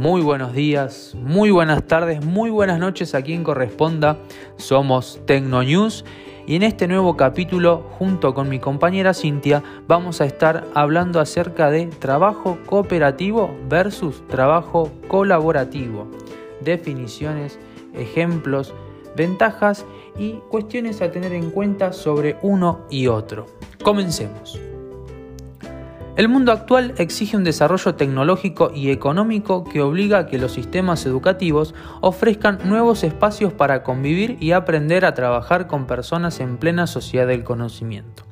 muy buenos días, muy buenas tardes, muy buenas noches a quien corresponda. Somos Tecnonews y en este nuevo capítulo, junto con mi compañera Cintia, vamos a estar hablando acerca de trabajo cooperativo versus trabajo colaborativo. Definiciones, ejemplos, ventajas y cuestiones a tener en cuenta sobre uno y otro. Comencemos. El mundo actual exige un desarrollo tecnológico y económico que obliga a que los sistemas educativos ofrezcan nuevos espacios para convivir y aprender a trabajar con personas en plena sociedad del conocimiento.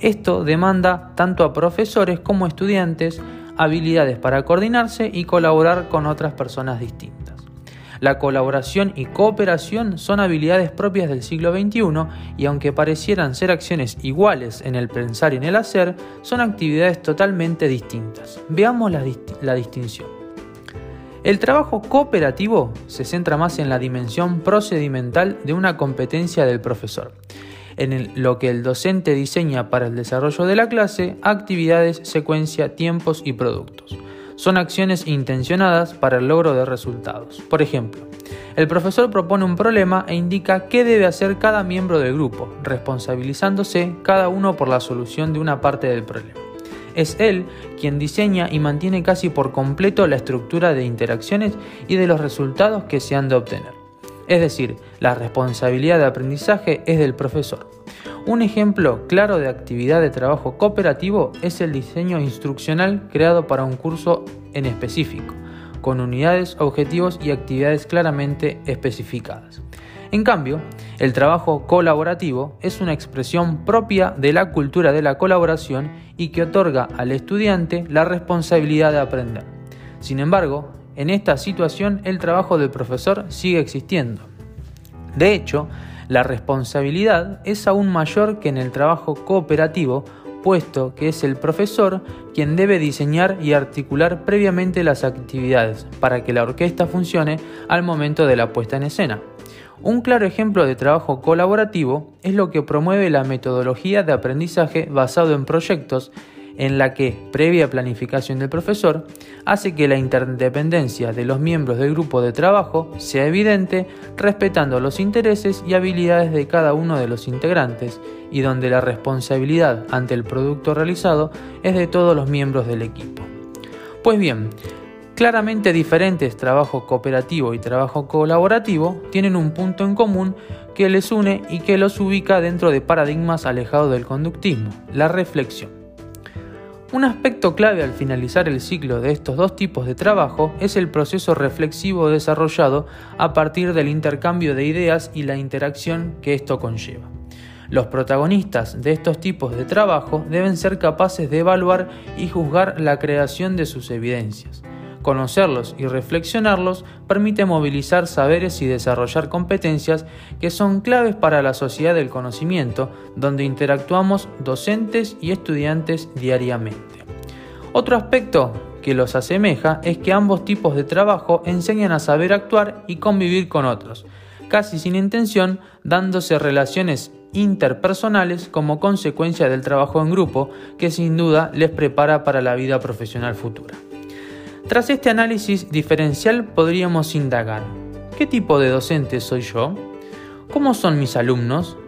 Esto demanda tanto a profesores como a estudiantes habilidades para coordinarse y colaborar con otras personas distintas. La colaboración y cooperación son habilidades propias del siglo XXI y aunque parecieran ser acciones iguales en el pensar y en el hacer, son actividades totalmente distintas. Veamos la, distinción. El trabajo cooperativo se centra más en la dimensión procedimental de una competencia del profesor en lo que el docente diseña para el desarrollo de la clase, actividades, secuencia, tiempos y productos son acciones intencionadas para el logro de resultados. Por ejemplo, el profesor propone un problema e indica qué debe hacer cada miembro del grupo, responsabilizándose cada uno por la solución de una parte del problema. Es él quien diseña y mantiene casi por completo la estructura de interacciones y de los resultados que se han de obtener. Es decir, la responsabilidad de aprendizaje es del profesor. Un ejemplo claro de actividad de trabajo cooperativo es el diseño instruccional creado para un curso en específico, con unidades, objetivos y actividades claramente especificadas. En cambio, el trabajo colaborativo es una expresión propia de la cultura de la colaboración y que otorga al estudiante la responsabilidad de aprender. Sin embargo, en esta situación el trabajo del profesor sigue existiendo. De hecho, la responsabilidad es aún mayor que en el trabajo cooperativo, puesto que es el profesor quien debe diseñar y articular previamente las actividades para que la orquesta funcione al momento de la puesta en escena. Un claro ejemplo de trabajo colaborativo es lo que promueve la metodología de aprendizaje basado en proyectos en la que, previa planificación del profesor, hace que la interdependencia de los miembros del grupo de trabajo sea evidente respetando los intereses y habilidades de cada uno de los integrantes y donde la responsabilidad ante el producto realizado es de todos los miembros del equipo. Pues bien, claramente diferentes trabajo cooperativo y trabajo colaborativo tienen un punto en común que les une y que los ubica dentro de paradigmas alejados del conductismo, la reflexión. Un aspecto clave al finalizar el ciclo de estos dos tipos de trabajo es el proceso reflexivo desarrollado a partir del intercambio de ideas y la interacción que esto conlleva. Los protagonistas de estos tipos de trabajo deben ser capaces de evaluar y juzgar la creación de sus evidencias, Conocerlos y reflexionarlos permite movilizar saberes y desarrollar competencias que son claves para la sociedad del conocimiento, donde interactuamos docentes y estudiantes diariamente. Otro aspecto que los asemeja es que ambos tipos de trabajo enseñan a saber actuar y convivir con otros, casi sin intención, dándose relaciones interpersonales como consecuencia del trabajo en grupo que sin duda les prepara para la vida profesional futura. Tras este análisis diferencial podríamos indagar, ¿qué tipo de docente soy yo? ¿Cómo son mis alumnos?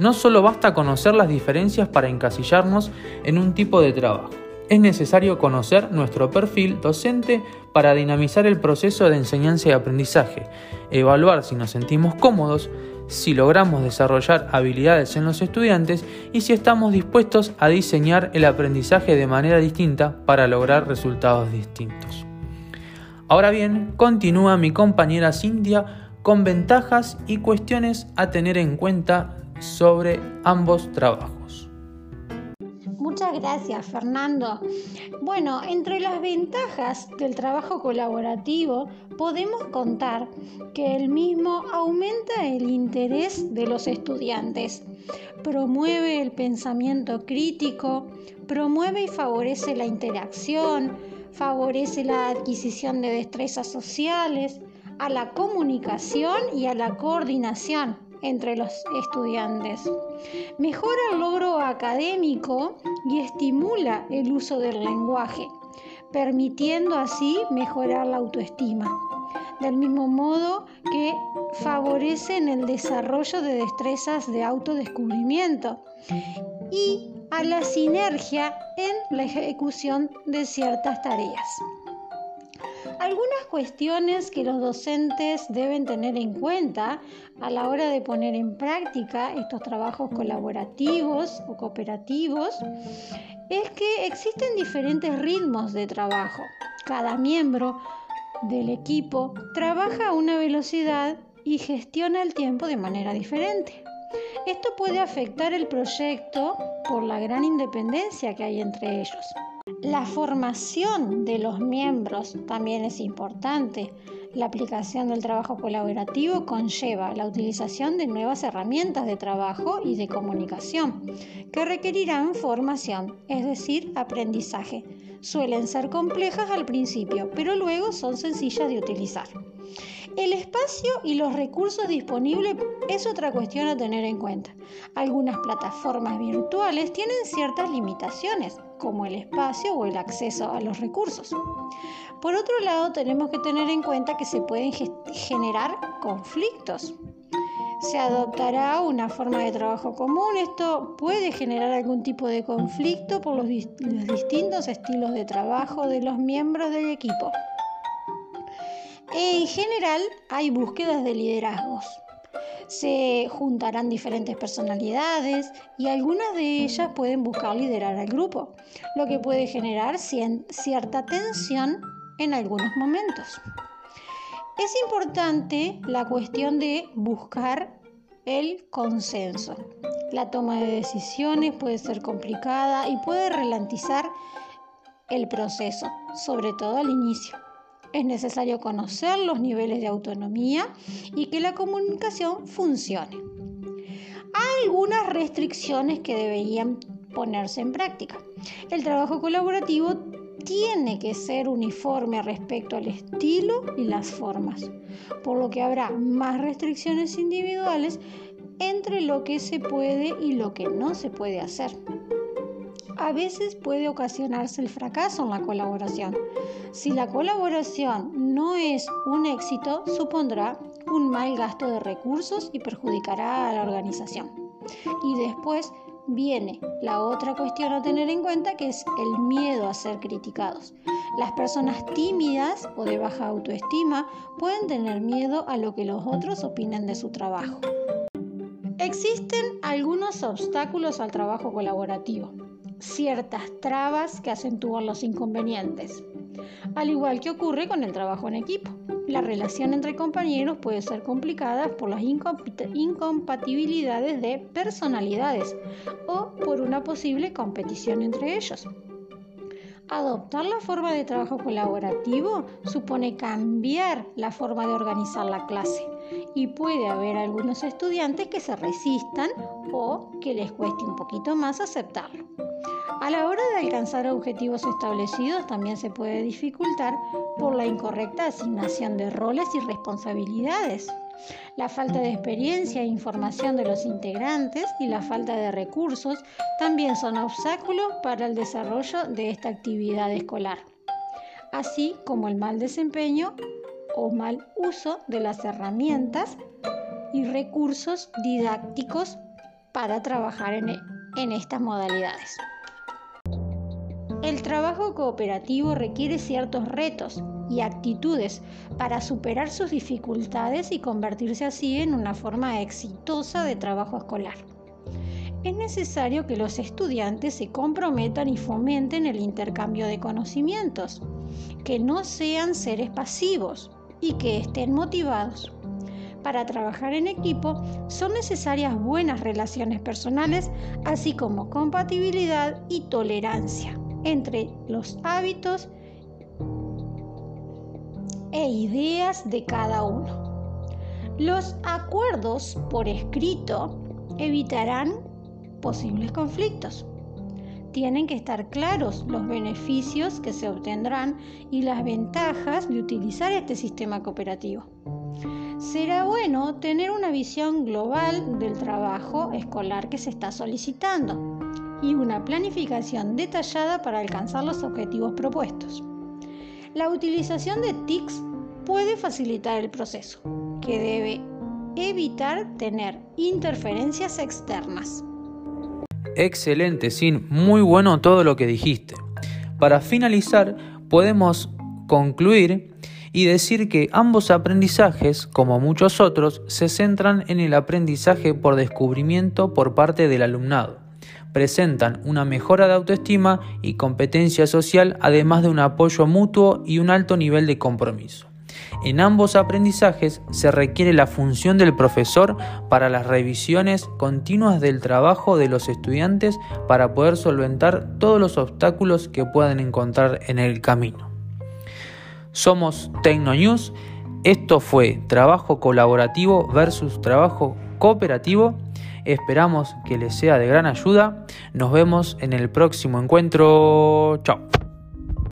No solo basta conocer las diferencias para encasillarnos en un tipo de trabajo. Es necesario conocer nuestro perfil docente para dinamizar el proceso de enseñanza y aprendizaje, evaluar si nos sentimos cómodos, si logramos desarrollar habilidades en los estudiantes y si estamos dispuestos a diseñar el aprendizaje de manera distinta para lograr resultados distintos. Ahora bien, continúa mi compañera Cintia con ventajas y cuestiones a tener en cuenta sobre ambos trabajos. Muchas gracias, Fernando. Bueno, entre las ventajas del trabajo colaborativo podemos contar que el mismo aumenta el interés de los estudiantes, promueve el pensamiento crítico, promueve y favorece la interacción, favorece la adquisición de destrezas sociales, a la comunicación y a la coordinación entre los estudiantes. Mejora el logro académico y estimula el uso del lenguaje. permitiendo así mejorar la autoestima. Del mismo modo que favorecen el desarrollo de destrezas de autodescubrimiento y a la sinergia en la ejecución de ciertas tareas. Algunas cuestiones que los docentes deben tener en cuenta a la hora de poner en práctica estos trabajos colaborativos o cooperativos es que existen diferentes ritmos de trabajo. Cada miembro del equipo trabaja a una velocidad y gestiona el tiempo de manera diferente. Esto puede afectar el proyecto por la gran independencia que hay entre ellos. La formación de los miembros también es importante. La aplicación del trabajo colaborativo conlleva la utilización de nuevas herramientas de trabajo y de comunicación que requerirán formación, es decir, aprendizaje. Suelen ser complejas al principio, pero luego son sencillas de utilizar. El espacio y los recursos disponibles es otra cuestión a tener en cuenta. Algunas plataformas virtuales tienen ciertas limitaciones, como el espacio o el acceso a los recursos. Por otro lado, tenemos que tener en cuenta que se pueden generar conflictos. Se adoptará una forma de trabajo común. Esto puede generar algún tipo de conflicto por los, distintos estilos de trabajo de los miembros del equipo. En general hay búsquedas de liderazgos. Se juntarán diferentes personalidades y algunas de ellas pueden buscar liderar al grupo, lo que puede generar cierta tensión en algunos momentos. Es importante la cuestión de buscar el consenso. La toma de decisiones puede ser complicada y puede ralentizar el proceso, sobre todo al inicio. Es necesario conocer los niveles de autonomía y que la comunicación funcione. Hay algunas restricciones que deberían ponerse en práctica. El trabajo colaborativo tiene que ser uniforme respecto al estilo y las formas, por lo que habrá más restricciones individuales entre lo que se puede y lo que no se puede hacer a veces puede ocasionarse el fracaso en la colaboración. Si la colaboración no es un éxito, supondrá un mal gasto de recursos y perjudicará a la organización. Y después viene la otra cuestión a tener en cuenta que es el miedo a ser criticados. Las personas tímidas o de baja autoestima pueden tener miedo a lo que los otros opinen de su trabajo. Existen algunos obstáculos al trabajo colaborativo ciertas trabas que acentúan los inconvenientes, al igual que ocurre con el trabajo en equipo. La relación entre compañeros puede ser complicada por las incompatibilidades de personalidades o por una posible competición entre ellos. Adoptar la forma de trabajo colaborativo supone cambiar la forma de organizar la clase y puede haber algunos estudiantes que se resistan o que les cueste un poquito más aceptarlo. A la hora de alcanzar objetivos establecidos también se puede dificultar por la incorrecta asignación de roles y responsabilidades, la falta de experiencia e información de los integrantes y la falta de recursos también son obstáculos para el desarrollo de esta actividad escolar, así como el mal desempeño o mal uso de las herramientas y recursos didácticos para trabajar en, estas modalidades. El trabajo cooperativo requiere ciertos retos y actitudes para superar sus dificultades y convertirse así en una forma exitosa de trabajo escolar. Es necesario que los estudiantes se comprometan y fomenten el intercambio de conocimientos, que no sean seres pasivos y que estén motivados. Para trabajar en equipo son necesarias buenas relaciones personales, así como compatibilidad y tolerancia entre los hábitos e ideas de cada uno. Los acuerdos por escrito evitarán posibles conflictos. Tienen que estar claros los beneficios que se obtendrán y las ventajas de utilizar este sistema cooperativo. Será bueno tener una visión global del trabajo escolar que se está solicitando y una planificación detallada para alcanzar los objetivos propuestos. La utilización de TICs puede facilitar el proceso, que debe evitar tener interferencias externas. Excelente, Sin, muy bueno todo lo que dijiste. Para finalizar, podemos concluir y decir que ambos aprendizajes, como muchos otros, se centran en el aprendizaje por descubrimiento por parte del alumnado. Presentan una mejora de autoestima y competencia social, además de un apoyo mutuo y un alto nivel de compromiso. En ambos aprendizajes se requiere la función del profesor para las revisiones continuas del trabajo de los estudiantes para poder solventar todos los obstáculos que puedan encontrar en el camino. Somos TecnoNews. Esto fue trabajo colaborativo versus trabajo cooperativo. Esperamos que les sea de gran ayuda. Nos vemos en el próximo encuentro. Chao.